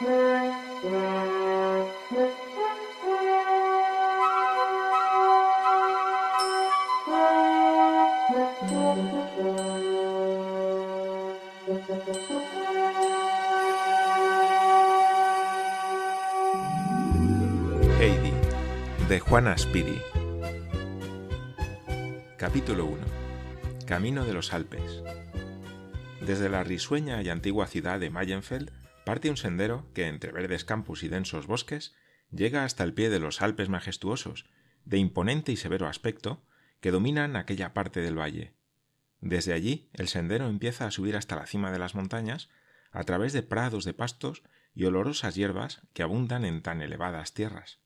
Heidi, de Juana Spiri. Capítulo 1. Camino de los Alpes. Desde la risueña y antigua ciudad de Mayenfeld parte un sendero que, entre verdes campos y densos bosques, llega hasta el pie de los Alpes majestuosos, de imponente y severo aspecto, que dominan aquella parte del valle. Desde allí el sendero empieza a subir hasta la cima de las montañas, a través de prados de pastos y olorosas hierbas que abundan en tan elevadas tierras.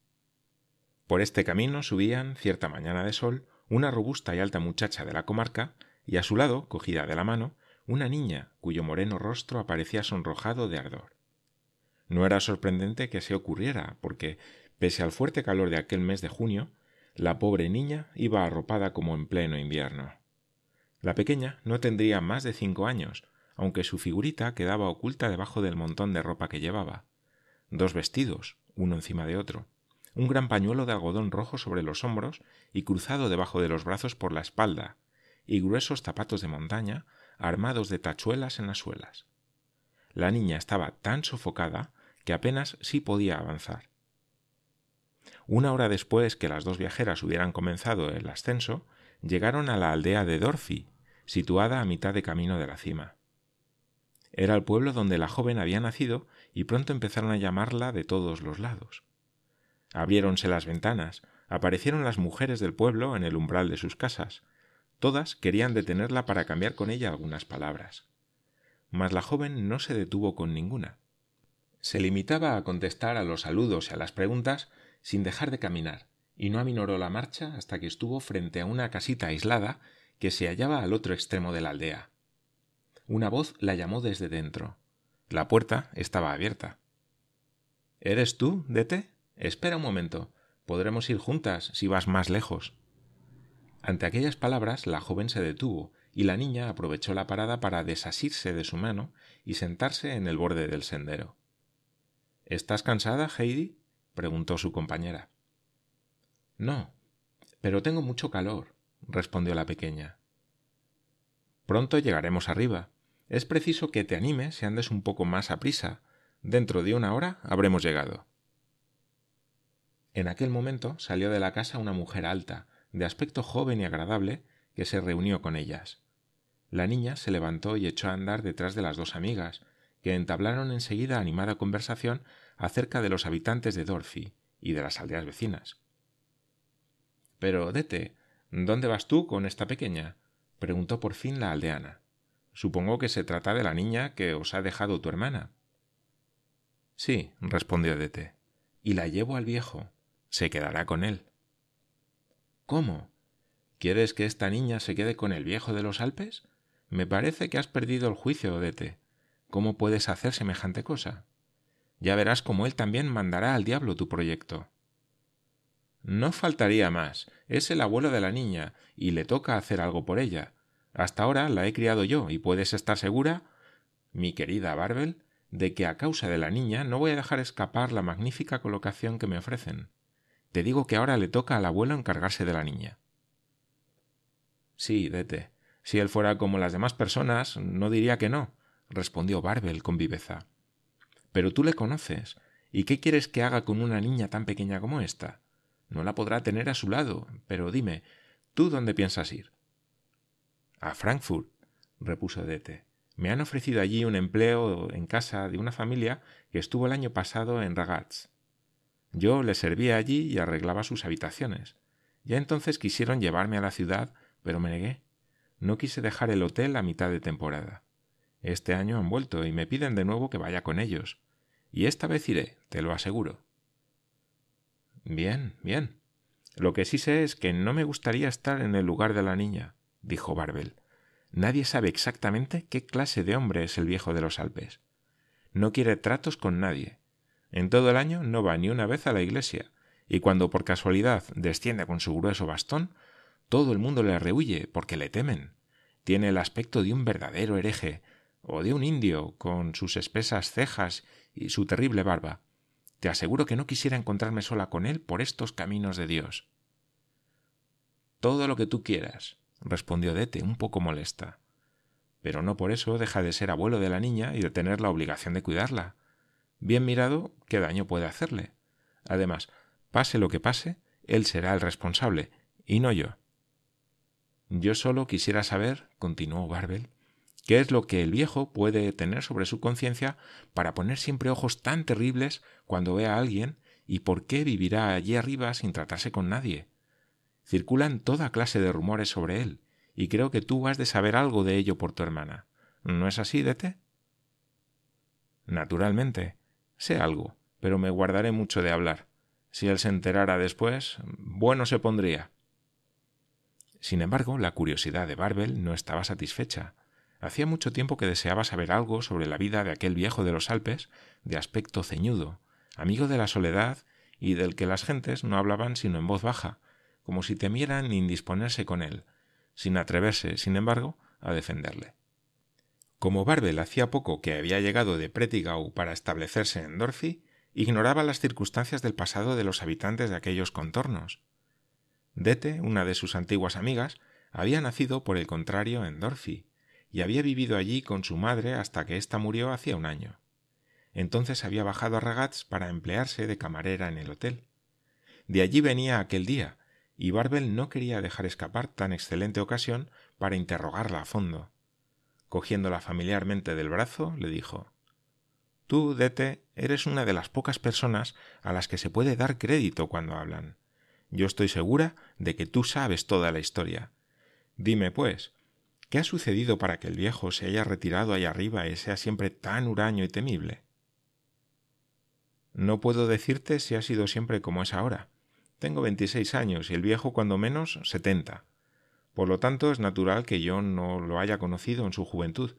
Por este camino subían, cierta mañana de sol, una robusta y alta muchacha de la comarca, y a su lado, cogida de la mano, una niña cuyo moreno rostro aparecía sonrojado de ardor. No era sorprendente que se ocurriera, porque, pese al fuerte calor de aquel mes de junio, la pobre niña iba arropada como en pleno invierno. La pequeña no tendría más de cinco años, aunque su figurita quedaba oculta debajo del montón de ropa que llevaba. Dos vestidos, uno encima de otro, un gran pañuelo de algodón rojo sobre los hombros y cruzado debajo de los brazos por la espalda, y gruesos zapatos de montaña armados de tachuelas en las suelas. La niña estaba tan sofocada que apenas sí podía avanzar. Una hora después que las dos viajeras hubieran comenzado el ascenso, llegaron a la aldea de Dorfi, situada a mitad de camino de la cima. Era el pueblo donde la joven había nacido y pronto empezaron a llamarla de todos los lados. Abriéronse las ventanas, aparecieron las mujeres del pueblo en el umbral de sus casas. Todas querían detenerla para cambiar con ella algunas palabras. Mas la joven no se detuvo con ninguna. Se limitaba a contestar a los saludos y a las preguntas sin dejar de caminar, y no aminoró la marcha hasta que estuvo frente a una casita aislada que se hallaba al otro extremo de la aldea. Una voz la llamó desde dentro. La puerta estaba abierta. ¿Eres tú, Dete? Espera un momento. Podremos ir juntas si vas más lejos. Ante aquellas palabras la joven se detuvo, y la niña aprovechó la parada para desasirse de su mano y sentarse en el borde del sendero. ¿Estás cansada, Heidi? preguntó su compañera. No, pero tengo mucho calor, respondió la pequeña. Pronto llegaremos arriba. Es preciso que te animes y andes un poco más a prisa. Dentro de una hora habremos llegado. En aquel momento salió de la casa una mujer alta, de aspecto joven y agradable, que se reunió con ellas. La niña se levantó y echó a andar detrás de las dos amigas, que entablaron enseguida animada conversación acerca de los habitantes de Dorfi y de las aldeas vecinas. Pero, Dete, ¿dónde vas tú con esta pequeña? preguntó por fin la aldeana. Supongo que se trata de la niña que os ha dejado tu hermana. Sí, respondió Dete, y la llevo al viejo. Se quedará con él. ¿Cómo? ¿Quieres que esta niña se quede con el viejo de los Alpes? Me parece que has perdido el juicio, Odete. ¿Cómo puedes hacer semejante cosa? Ya verás cómo él también mandará al diablo tu proyecto. No faltaría más. Es el abuelo de la niña, y le toca hacer algo por ella. Hasta ahora la he criado yo, y puedes estar segura, mi querida Barbel, de que a causa de la niña no voy a dejar escapar la magnífica colocación que me ofrecen. Te digo que ahora le toca al abuelo encargarse de la niña. Sí, Dete. Si él fuera como las demás personas, no diría que no, respondió Barbel con viveza. Pero tú le conoces. ¿Y qué quieres que haga con una niña tan pequeña como esta? No la podrá tener a su lado. Pero dime, ¿tú dónde piensas ir? A Frankfurt, repuso Dete. Me han ofrecido allí un empleo en casa de una familia que estuvo el año pasado en Ragaz. Yo le servía allí y arreglaba sus habitaciones. Ya entonces quisieron llevarme a la ciudad, pero me negué. No quise dejar el hotel a mitad de temporada. Este año han vuelto y me piden de nuevo que vaya con ellos. Y esta vez iré, te lo aseguro. Bien, bien. Lo que sí sé es que no me gustaría estar en el lugar de la niña, dijo Barbel. Nadie sabe exactamente qué clase de hombre es el viejo de los Alpes. No quiere tratos con nadie. En todo el año no va ni una vez a la iglesia, y cuando por casualidad desciende con su grueso bastón, todo el mundo le rehuye porque le temen. Tiene el aspecto de un verdadero hereje, o de un indio con sus espesas cejas y su terrible barba. Te aseguro que no quisiera encontrarme sola con él por estos caminos de Dios. Todo lo que tú quieras, respondió Dete, un poco molesta. Pero no por eso deja de ser abuelo de la niña y de tener la obligación de cuidarla. Bien mirado, ¿qué daño puede hacerle? Además, pase lo que pase, él será el responsable, y no yo. Yo solo quisiera saber, continuó Barbel, qué es lo que el viejo puede tener sobre su conciencia para poner siempre ojos tan terribles cuando ve a alguien y por qué vivirá allí arriba sin tratarse con nadie. Circulan toda clase de rumores sobre él, y creo que tú has de saber algo de ello por tu hermana. ¿No es así, Dete? Naturalmente, sé algo, pero me guardaré mucho de hablar. Si él se enterara después, bueno se pondría. Sin embargo, la curiosidad de Barbel no estaba satisfecha. Hacía mucho tiempo que deseaba saber algo sobre la vida de aquel viejo de los Alpes, de aspecto ceñudo, amigo de la soledad y del que las gentes no hablaban sino en voz baja, como si temieran indisponerse con él, sin atreverse, sin embargo, a defenderle. Como Barbel hacía poco que había llegado de Pretigau para establecerse en Dorfi, ignoraba las circunstancias del pasado de los habitantes de aquellos contornos. Dete, una de sus antiguas amigas, había nacido, por el contrario, en Dorfi, y había vivido allí con su madre hasta que ésta murió hacía un año. Entonces había bajado a Ragaz para emplearse de camarera en el hotel. De allí venía aquel día, y Barbel no quería dejar escapar tan excelente ocasión para interrogarla a fondo. Cogiéndola familiarmente del brazo, le dijo Tú, Dete, eres una de las pocas personas a las que se puede dar crédito cuando hablan. Yo estoy segura de que tú sabes toda la historia. Dime, pues, ¿qué ha sucedido para que el viejo se haya retirado allá arriba y sea siempre tan huraño y temible? No puedo decirte si ha sido siempre como es ahora, tengo veintiséis años y el viejo cuando menos setenta. Por lo tanto, es natural que yo no lo haya conocido en su juventud.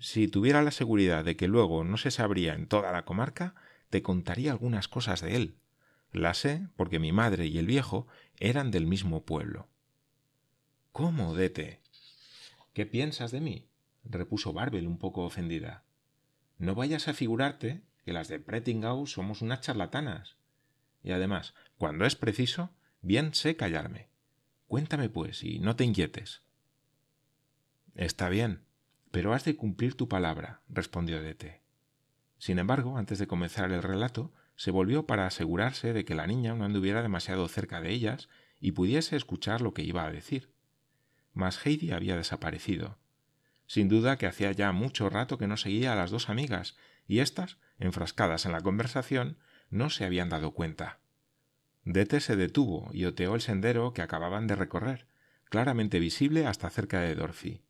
Si tuviera la seguridad de que luego no se sabría en toda la comarca, te contaría algunas cosas de él. La sé porque mi madre y el viejo eran del mismo pueblo. ¿Cómo, Dete? ¿Qué piensas de mí? repuso Barbel un poco ofendida. No vayas a figurarte que las de Prettingau somos unas charlatanas. Y además, cuando es preciso, bien sé callarme. Cuéntame, pues, y no te inquietes. Está bien, pero has de cumplir tu palabra, respondió Dete. Sin embargo, antes de comenzar el relato, se volvió para asegurarse de que la niña no anduviera demasiado cerca de ellas y pudiese escuchar lo que iba a decir. Mas Heidi había desaparecido. Sin duda que hacía ya mucho rato que no seguía a las dos amigas, y éstas, enfrascadas en la conversación, no se habían dado cuenta. Dete se detuvo y oteó el sendero que acababan de recorrer, claramente visible hasta cerca de Dorothy.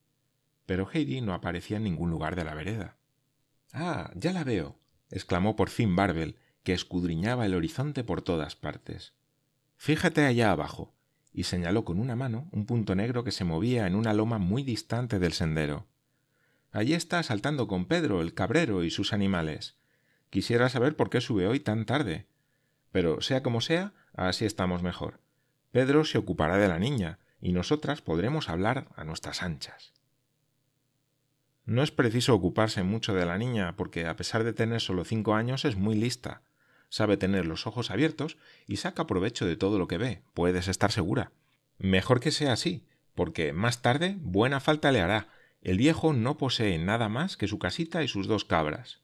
Pero Heidi no aparecía en ningún lugar de la vereda. Ah, ya la veo, exclamó por fin Barbel, que escudriñaba el horizonte por todas partes. Fíjate allá abajo, y señaló con una mano un punto negro que se movía en una loma muy distante del sendero. Allí está saltando con Pedro, el cabrero, y sus animales. Quisiera saber por qué sube hoy tan tarde. Pero, sea como sea, así estamos mejor. Pedro se ocupará de la niña, y nosotras podremos hablar a nuestras anchas. No es preciso ocuparse mucho de la niña, porque a pesar de tener solo cinco años es muy lista. Sabe tener los ojos abiertos y saca provecho de todo lo que ve, puedes estar segura. Mejor que sea así, porque más tarde buena falta le hará. El viejo no posee nada más que su casita y sus dos cabras.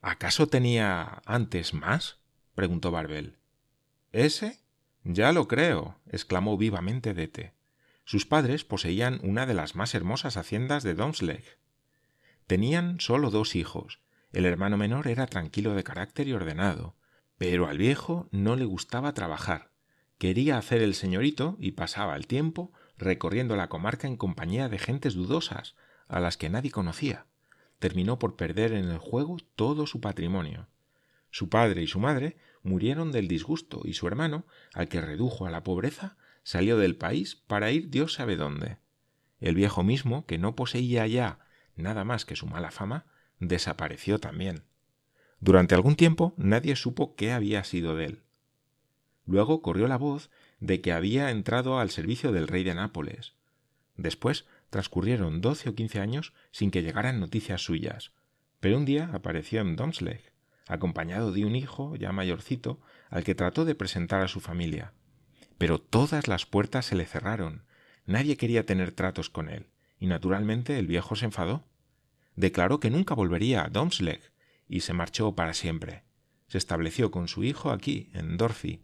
¿Acaso tenía antes más? Preguntó Barbel. ¿Ese? Ya lo creo, exclamó vivamente Dete. Sus padres poseían una de las más hermosas haciendas de Domsleg. Tenían solo dos hijos. El hermano menor era tranquilo de carácter y ordenado, pero al viejo no le gustaba trabajar. Quería hacer el señorito y pasaba el tiempo recorriendo la comarca en compañía de gentes dudosas, a las que nadie conocía terminó por perder en el juego todo su patrimonio. Su padre y su madre murieron del disgusto y su hermano, al que redujo a la pobreza, salió del país para ir Dios sabe dónde. El viejo mismo, que no poseía ya nada más que su mala fama, desapareció también. Durante algún tiempo nadie supo qué había sido de él. Luego corrió la voz de que había entrado al servicio del rey de Nápoles. Después transcurrieron doce o quince años sin que llegaran noticias suyas, pero un día apareció en Domsleg, acompañado de un hijo ya mayorcito, al que trató de presentar a su familia. Pero todas las puertas se le cerraron, nadie quería tener tratos con él, y naturalmente el viejo se enfadó. Declaró que nunca volvería a Domsleg y se marchó para siempre. Se estableció con su hijo aquí, en Dorfi.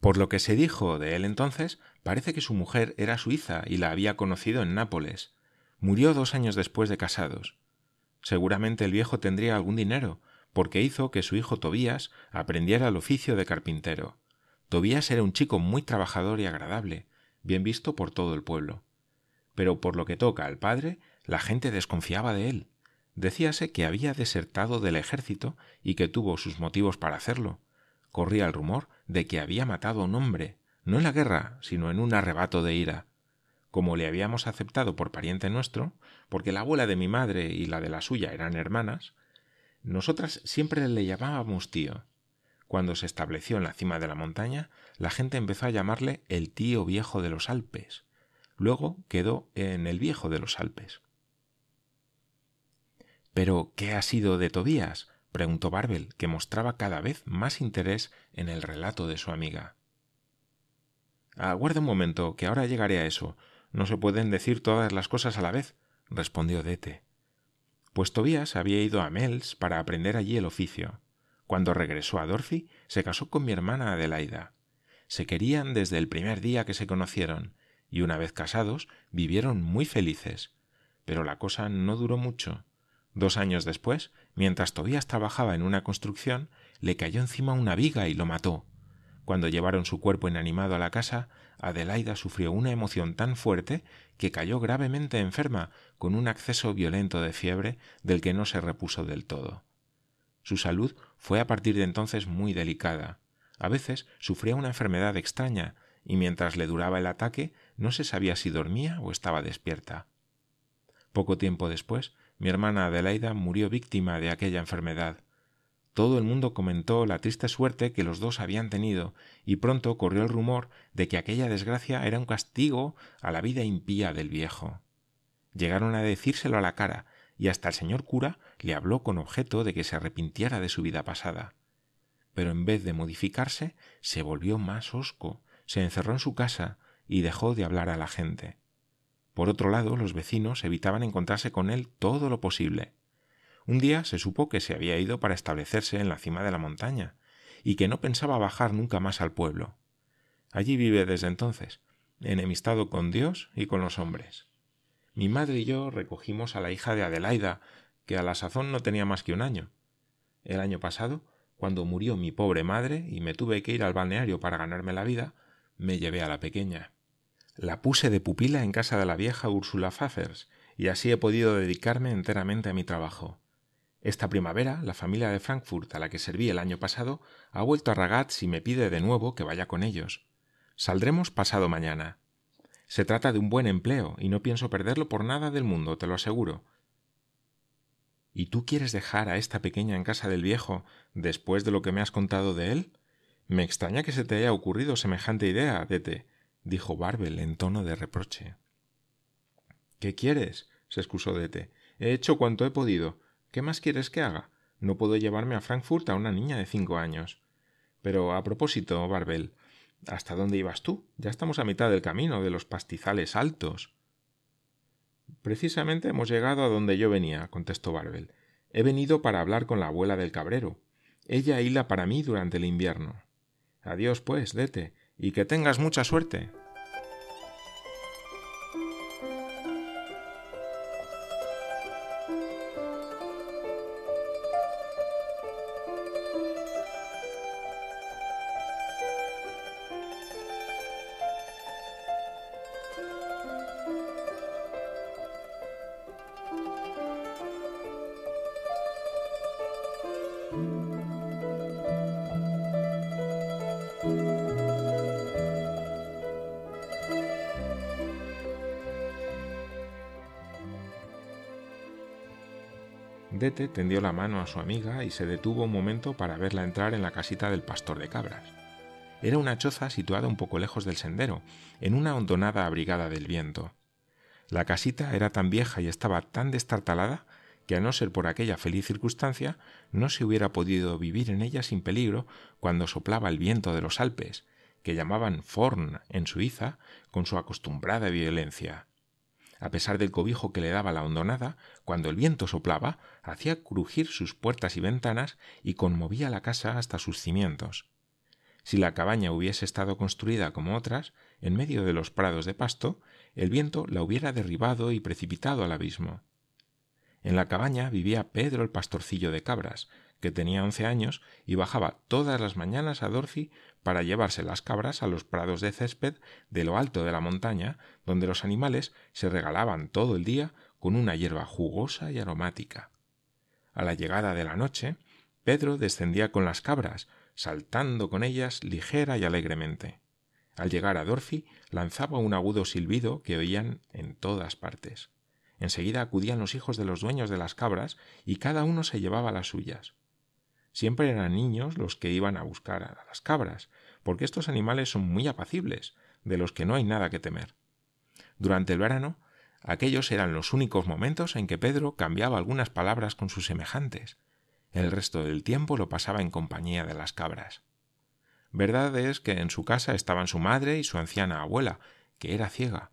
Por lo que se dijo de él entonces, parece que su mujer era suiza y la había conocido en Nápoles. Murió dos años después de casados. Seguramente el viejo tendría algún dinero, porque hizo que su hijo Tobías aprendiera el oficio de carpintero. Tobías era un chico muy trabajador y agradable, bien visto por todo el pueblo. Pero por lo que toca al padre, la gente desconfiaba de él. Decíase que había desertado del ejército y que tuvo sus motivos para hacerlo. Corría el rumor de que había matado a un hombre, no en la guerra, sino en un arrebato de ira. Como le habíamos aceptado por pariente nuestro, porque la abuela de mi madre y la de la suya eran hermanas, nosotras siempre le llamábamos tío. Cuando se estableció en la cima de la montaña, la gente empezó a llamarle el tío viejo de los Alpes. Luego quedó en el viejo de los Alpes. Pero, ¿qué ha sido de Tobías? preguntó Barbel, que mostraba cada vez más interés en el relato de su amiga. Aguarda un momento, que ahora llegaré a eso. No se pueden decir todas las cosas a la vez, respondió Dete pues Tobías había ido a Mels para aprender allí el oficio. Cuando regresó a Dorfi, se casó con mi hermana Adelaida. Se querían desde el primer día que se conocieron, y una vez casados vivieron muy felices. Pero la cosa no duró mucho. Dos años después, mientras Tobías trabajaba en una construcción, le cayó encima una viga y lo mató. Cuando llevaron su cuerpo inanimado a la casa, Adelaida sufrió una emoción tan fuerte que cayó gravemente enferma, con un acceso violento de fiebre del que no se repuso del todo. Su salud fue a partir de entonces muy delicada. A veces sufría una enfermedad extraña, y mientras le duraba el ataque no se sabía si dormía o estaba despierta. Poco tiempo después, mi hermana Adelaida murió víctima de aquella enfermedad. Todo el mundo comentó la triste suerte que los dos habían tenido, y pronto corrió el rumor de que aquella desgracia era un castigo a la vida impía del viejo. Llegaron a decírselo a la cara, y hasta el señor cura le habló con objeto de que se arrepintiera de su vida pasada. Pero en vez de modificarse, se volvió más hosco, se encerró en su casa y dejó de hablar a la gente. Por otro lado, los vecinos evitaban encontrarse con él todo lo posible. Un día se supo que se había ido para establecerse en la cima de la montaña, y que no pensaba bajar nunca más al pueblo. Allí vive desde entonces, enemistado con Dios y con los hombres. Mi madre y yo recogimos a la hija de Adelaida, que a la sazón no tenía más que un año. El año pasado, cuando murió mi pobre madre y me tuve que ir al balneario para ganarme la vida, me llevé a la pequeña. La puse de pupila en casa de la vieja Úrsula Pfaffers, y así he podido dedicarme enteramente a mi trabajo. Esta primavera, la familia de Frankfurt a la que serví el año pasado ha vuelto a Ragaz y me pide de nuevo que vaya con ellos. Saldremos pasado mañana. Se trata de un buen empleo y no pienso perderlo por nada del mundo, te lo aseguro. ¿Y tú quieres dejar a esta pequeña en casa del viejo después de lo que me has contado de él? Me extraña que se te haya ocurrido semejante idea, Dete, dijo Barbel en tono de reproche. ¿Qué quieres? se excusó Dete. He hecho cuanto he podido. ¿Qué más quieres que haga? No puedo llevarme a Frankfurt a una niña de cinco años. Pero a propósito, Barbel, ¿hasta dónde ibas tú? Ya estamos a mitad del camino de los pastizales altos. Precisamente hemos llegado a donde yo venía, contestó Barbel. He venido para hablar con la abuela del cabrero. Ella hila para mí durante el invierno. Adiós, pues, dete, y que tengas mucha suerte. Tendió la mano a su amiga y se detuvo un momento para verla entrar en la casita del pastor de cabras. Era una choza situada un poco lejos del sendero, en una hondonada abrigada del viento. La casita era tan vieja y estaba tan destartalada que a no ser por aquella feliz circunstancia no se hubiera podido vivir en ella sin peligro cuando soplaba el viento de los Alpes, que llamaban Forn en Suiza con su acostumbrada violencia. A pesar del cobijo que le daba la hondonada, cuando el viento soplaba, hacía crujir sus puertas y ventanas y conmovía la casa hasta sus cimientos. Si la cabaña hubiese estado construida como otras, en medio de los prados de pasto, el viento la hubiera derribado y precipitado al abismo. En la cabaña vivía Pedro el pastorcillo de cabras, que tenía once años y bajaba todas las mañanas a Dorothy para llevarse las cabras a los prados de césped de lo alto de la montaña, donde los animales se regalaban todo el día con una hierba jugosa y aromática. A la llegada de la noche, Pedro descendía con las cabras, saltando con ellas ligera y alegremente. Al llegar a Dorothy lanzaba un agudo silbido que oían en todas partes. Enseguida acudían los hijos de los dueños de las cabras y cada uno se llevaba las suyas. Siempre eran niños los que iban a buscar a las cabras, porque estos animales son muy apacibles, de los que no hay nada que temer. Durante el verano, aquellos eran los únicos momentos en que Pedro cambiaba algunas palabras con sus semejantes. El resto del tiempo lo pasaba en compañía de las cabras. Verdad es que en su casa estaban su madre y su anciana abuela, que era ciega,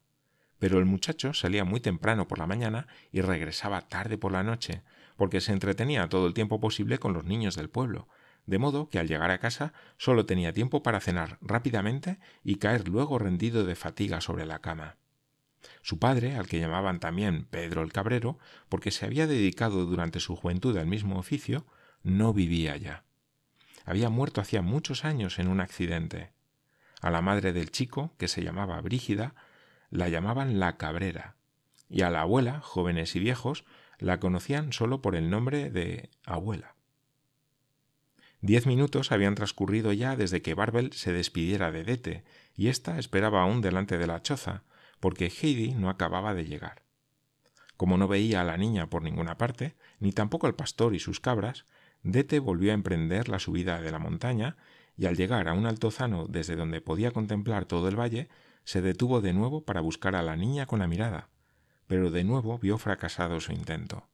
pero el muchacho salía muy temprano por la mañana y regresaba tarde por la noche, porque se entretenía todo el tiempo posible con los niños del pueblo, de modo que al llegar a casa solo tenía tiempo para cenar rápidamente y caer luego rendido de fatiga sobre la cama. Su padre, al que llamaban también Pedro el Cabrero, porque se había dedicado durante su juventud al mismo oficio, no vivía ya. Había muerto hacía muchos años en un accidente. A la madre del chico, que se llamaba Brígida, la llamaban la Cabrera, y a la abuela, jóvenes y viejos, la conocían solo por el nombre de abuela. Diez minutos habían transcurrido ya desde que Barbel se despidiera de Dete, y ésta esperaba aún delante de la choza, porque Heidi no acababa de llegar. Como no veía a la niña por ninguna parte, ni tampoco al pastor y sus cabras, Dete volvió a emprender la subida de la montaña, y al llegar a un altozano desde donde podía contemplar todo el valle, se detuvo de nuevo para buscar a la niña con la mirada, pero de nuevo vio fracasado su intento.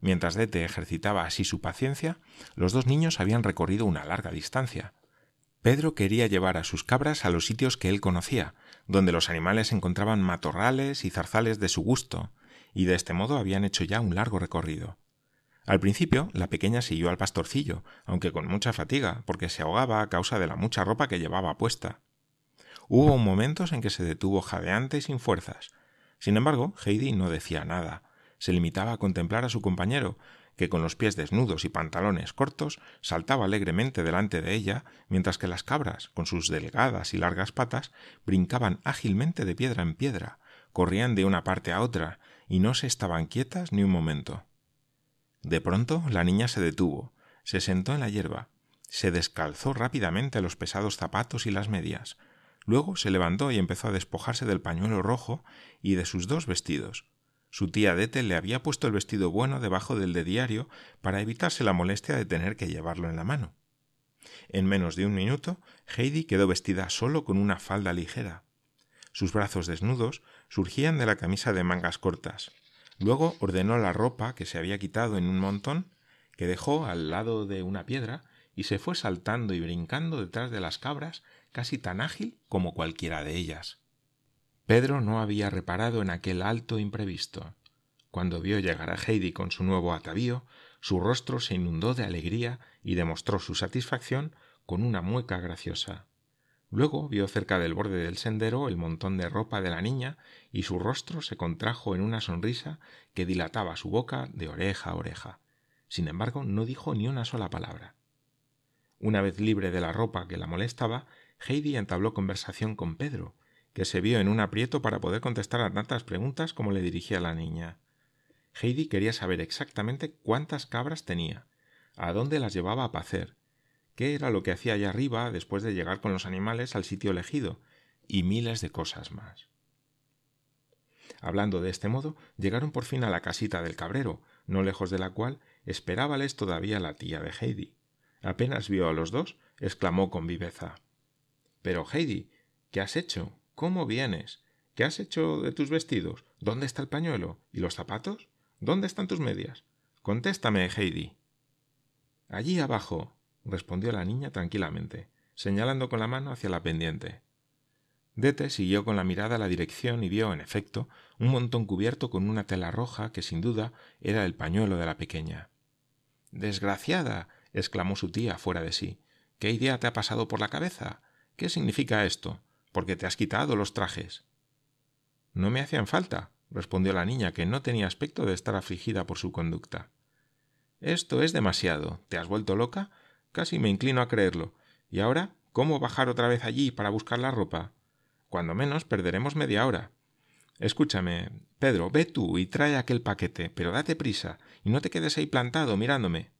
Mientras Dete ejercitaba así su paciencia, los dos niños habían recorrido una larga distancia. Pedro quería llevar a sus cabras a los sitios que él conocía, donde los animales encontraban matorrales y zarzales de su gusto, y de este modo habían hecho ya un largo recorrido. Al principio, la pequeña siguió al pastorcillo, aunque con mucha fatiga, porque se ahogaba a causa de la mucha ropa que llevaba puesta. Hubo momentos en que se detuvo jadeante y sin fuerzas. Sin embargo, Heidi no decía nada. Se limitaba a contemplar a su compañero, que con los pies desnudos y pantalones cortos saltaba alegremente delante de ella, mientras que las cabras, con sus delgadas y largas patas, brincaban ágilmente de piedra en piedra, corrían de una parte a otra, y no se estaban quietas ni un momento. De pronto la niña se detuvo, se sentó en la hierba, se descalzó rápidamente los pesados zapatos y las medias, Luego se levantó y empezó a despojarse del pañuelo rojo y de sus dos vestidos. Su tía Dete le había puesto el vestido bueno debajo del de diario para evitarse la molestia de tener que llevarlo en la mano. En menos de un minuto, Heidi quedó vestida solo con una falda ligera. Sus brazos desnudos surgían de la camisa de mangas cortas. Luego ordenó la ropa que se había quitado en un montón, que dejó al lado de una piedra, y se fue saltando y brincando detrás de las cabras casi tan ágil como cualquiera de ellas. Pedro no había reparado en aquel alto imprevisto. Cuando vio llegar a Heidi con su nuevo atavío, su rostro se inundó de alegría y demostró su satisfacción con una mueca graciosa. Luego vio cerca del borde del sendero el montón de ropa de la niña y su rostro se contrajo en una sonrisa que dilataba su boca de oreja a oreja. Sin embargo, no dijo ni una sola palabra. Una vez libre de la ropa que la molestaba, Heidi entabló conversación con Pedro, que se vio en un aprieto para poder contestar a tantas preguntas como le dirigía la niña. Heidi quería saber exactamente cuántas cabras tenía, a dónde las llevaba a pacer, qué era lo que hacía allá arriba después de llegar con los animales al sitio elegido, y miles de cosas más. Hablando de este modo, llegaron por fin a la casita del cabrero, no lejos de la cual esperábales todavía la tía de Heidi. Apenas vio a los dos, exclamó con viveza pero, Heidi, ¿qué has hecho? ¿Cómo vienes? ¿Qué has hecho de tus vestidos? ¿Dónde está el pañuelo? ¿Y los zapatos? ¿Dónde están tus medias? Contéstame, Heidi. Allí abajo, respondió la niña tranquilamente, señalando con la mano hacia la pendiente. Dete siguió con la mirada la dirección y vio, en efecto, un montón cubierto con una tela roja que sin duda era el pañuelo de la pequeña. Desgraciada. exclamó su tía fuera de sí. ¿Qué idea te ha pasado por la cabeza? ¿Qué significa esto? ¿Por qué te has quitado los trajes? No me hacían falta, respondió la niña, que no tenía aspecto de estar afligida por su conducta. Esto es demasiado. ¿Te has vuelto loca? Casi me inclino a creerlo. ¿Y ahora? ¿Cómo bajar otra vez allí para buscar la ropa? Cuando menos perderemos media hora. Escúchame, Pedro, ve tú y trae aquel paquete, pero date prisa y no te quedes ahí plantado mirándome.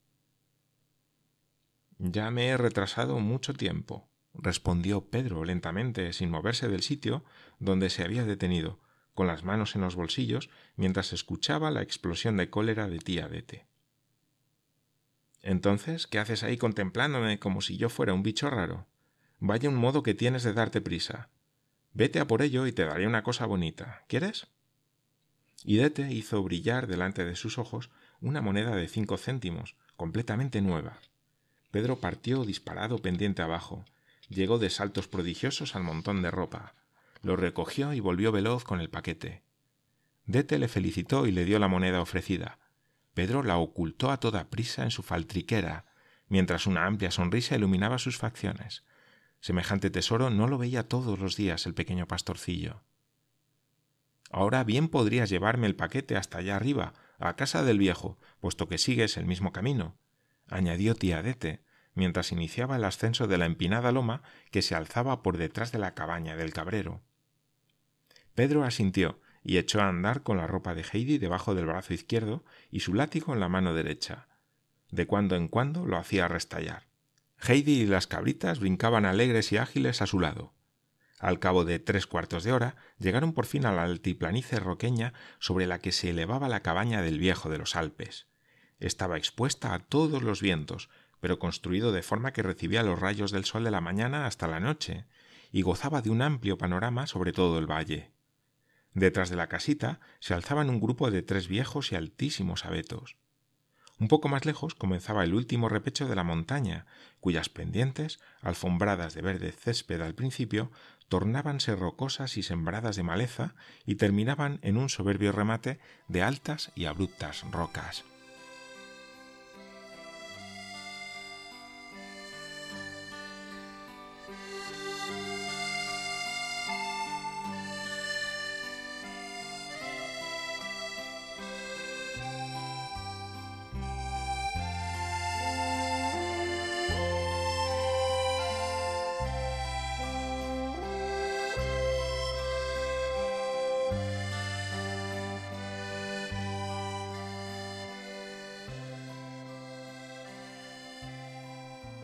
Ya me he retrasado mucho tiempo, respondió Pedro lentamente, sin moverse del sitio donde se había detenido, con las manos en los bolsillos, mientras escuchaba la explosión de cólera de tía Dete. Entonces, ¿qué haces ahí contemplándome como si yo fuera un bicho raro? Vaya un modo que tienes de darte prisa. Vete a por ello y te daré una cosa bonita. ¿Quieres? Y Dete hizo brillar delante de sus ojos una moneda de cinco céntimos, completamente nueva. Pedro partió disparado pendiente abajo, llegó de saltos prodigiosos al montón de ropa, lo recogió y volvió veloz con el paquete. Dete le felicitó y le dio la moneda ofrecida. Pedro la ocultó a toda prisa en su faltriquera, mientras una amplia sonrisa iluminaba sus facciones. Semejante tesoro no lo veía todos los días el pequeño pastorcillo. Ahora bien podrías llevarme el paquete hasta allá arriba, a casa del viejo, puesto que sigues el mismo camino, añadió tía Dete, mientras iniciaba el ascenso de la empinada loma que se alzaba por detrás de la cabaña del cabrero. Pedro asintió y echó a andar con la ropa de Heidi debajo del brazo izquierdo y su látigo en la mano derecha. De cuando en cuando lo hacía restallar. Heidi y las cabritas brincaban alegres y ágiles a su lado. Al cabo de tres cuartos de hora llegaron por fin a la altiplanicie roqueña sobre la que se elevaba la cabaña del viejo de los Alpes. Estaba expuesta a todos los vientos, pero construido de forma que recibía los rayos del sol de la mañana hasta la noche, y gozaba de un amplio panorama sobre todo el valle. Detrás de la casita se alzaban un grupo de tres viejos y altísimos abetos. Un poco más lejos comenzaba el último repecho de la montaña, cuyas pendientes, alfombradas de verde césped al principio, tornábanse rocosas y sembradas de maleza y terminaban en un soberbio remate de altas y abruptas rocas.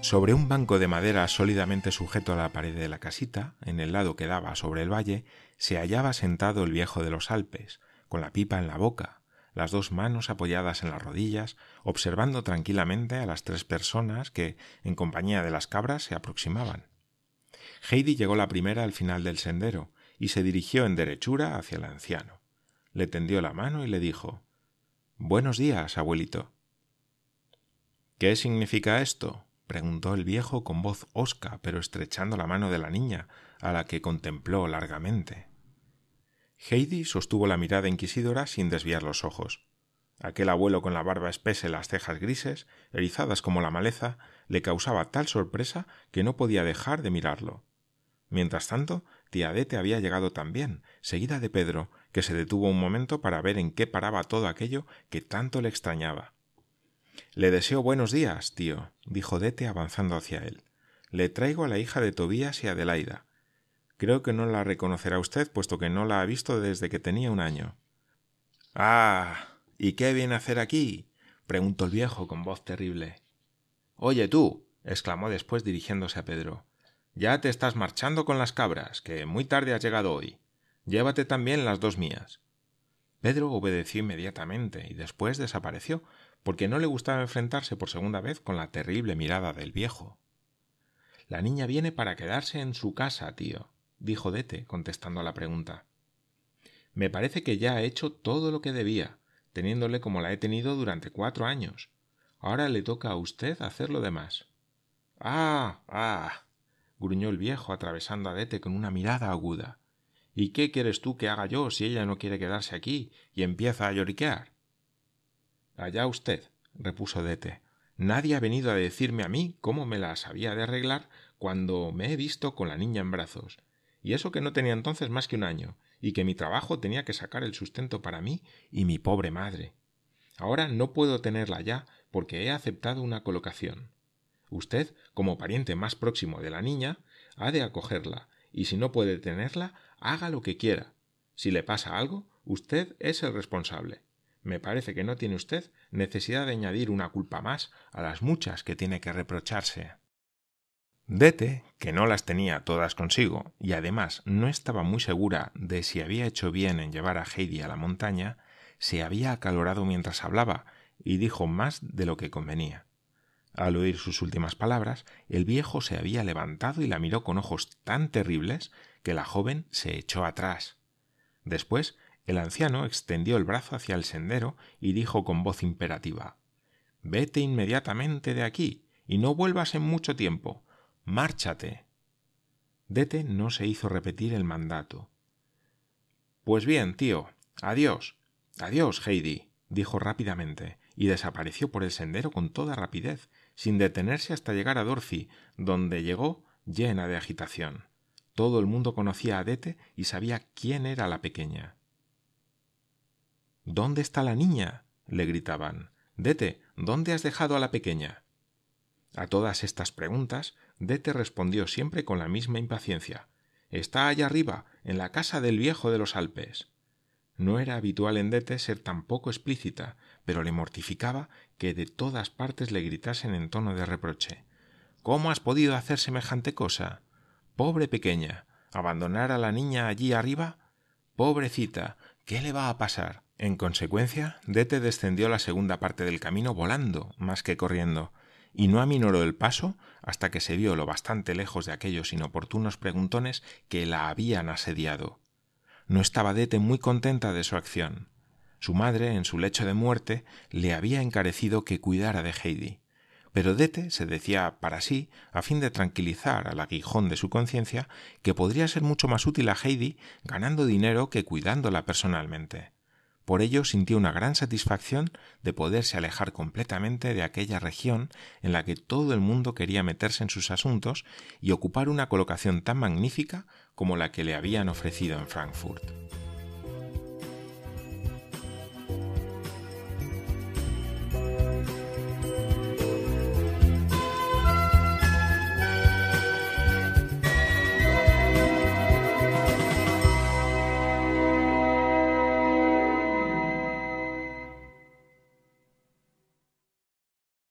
Sobre un banco de madera sólidamente sujeto a la pared de la casita, en el lado que daba sobre el valle, se hallaba sentado el viejo de los Alpes, con la pipa en la boca, las dos manos apoyadas en las rodillas, observando tranquilamente a las tres personas que, en compañía de las cabras, se aproximaban. Heidi llegó la primera al final del sendero y se dirigió en derechura hacia el anciano. Le tendió la mano y le dijo Buenos días, abuelito. ¿Qué significa esto? Preguntó el viejo con voz hosca, pero estrechando la mano de la niña, a la que contempló largamente. Heidi sostuvo la mirada inquisidora sin desviar los ojos. Aquel abuelo con la barba espesa y las cejas grises, erizadas como la maleza, le causaba tal sorpresa que no podía dejar de mirarlo. Mientras tanto, tía Dete había llegado también, seguida de Pedro, que se detuvo un momento para ver en qué paraba todo aquello que tanto le extrañaba. Le deseo buenos días, tío, dijo Dete avanzando hacia él. Le traigo a la hija de Tobías y Adelaida. Creo que no la reconocerá usted, puesto que no la ha visto desde que tenía un año. Ah. ¿Y qué viene a hacer aquí? preguntó el viejo con voz terrible. Oye tú. exclamó después dirigiéndose a Pedro. Ya te estás marchando con las cabras, que muy tarde has llegado hoy. Llévate también las dos mías. Pedro obedeció inmediatamente y después desapareció, porque no le gustaba enfrentarse por segunda vez con la terrible mirada del viejo. La niña viene para quedarse en su casa, tío, dijo Dete, contestando a la pregunta. Me parece que ya ha hecho todo lo que debía, teniéndole como la he tenido durante cuatro años. Ahora le toca a usted hacer lo demás. Ah. ah. gruñó el viejo atravesando a Dete con una mirada aguda. ¿Y qué quieres tú que haga yo si ella no quiere quedarse aquí y empieza a lloriquear? Allá usted, repuso Dete. Nadie ha venido a decirme a mí cómo me las había de arreglar cuando me he visto con la niña en brazos. Y eso que no tenía entonces más que un año, y que mi trabajo tenía que sacar el sustento para mí y mi pobre madre. Ahora no puedo tenerla ya porque he aceptado una colocación. Usted, como pariente más próximo de la niña, ha de acogerla, y si no puede tenerla, haga lo que quiera. Si le pasa algo, usted es el responsable. Me parece que no tiene usted necesidad de añadir una culpa más a las muchas que tiene que reprocharse. Dete, que no las tenía todas consigo, y además no estaba muy segura de si había hecho bien en llevar a Heidi a la montaña, se había acalorado mientras hablaba y dijo más de lo que convenía. Al oír sus últimas palabras, el viejo se había levantado y la miró con ojos tan terribles que la joven se echó atrás. Después, el anciano extendió el brazo hacia el sendero y dijo con voz imperativa Vete inmediatamente de aquí y no vuelvas en mucho tiempo. Márchate. Dete no se hizo repetir el mandato. Pues bien, tío. Adiós. Adiós, Heidi, dijo rápidamente, y desapareció por el sendero con toda rapidez, sin detenerse hasta llegar a Dorothy, donde llegó llena de agitación. Todo el mundo conocía a Dete y sabía quién era la pequeña. ¿Dónde está la niña? le gritaban. Dete, ¿dónde has dejado a la pequeña? A todas estas preguntas, Dete respondió siempre con la misma impaciencia. Está allá arriba, en la casa del viejo de los Alpes. No era habitual en Dete ser tan poco explícita, pero le mortificaba que de todas partes le gritasen en tono de reproche. ¿Cómo has podido hacer semejante cosa? Pobre pequeña. ¿Abandonar a la niña allí arriba? Pobrecita. ¿Qué le va a pasar? En consecuencia, Dete descendió la segunda parte del camino volando más que corriendo, y no aminoró el paso hasta que se vio lo bastante lejos de aquellos inoportunos preguntones que la habían asediado. No estaba Dete muy contenta de su acción. Su madre, en su lecho de muerte, le había encarecido que cuidara de Heidi. Pero Dete se decía para sí, a fin de tranquilizar al aguijón de su conciencia, que podría ser mucho más útil a Heidi ganando dinero que cuidándola personalmente. Por ello sintió una gran satisfacción de poderse alejar completamente de aquella región en la que todo el mundo quería meterse en sus asuntos y ocupar una colocación tan magnífica como la que le habían ofrecido en Frankfurt.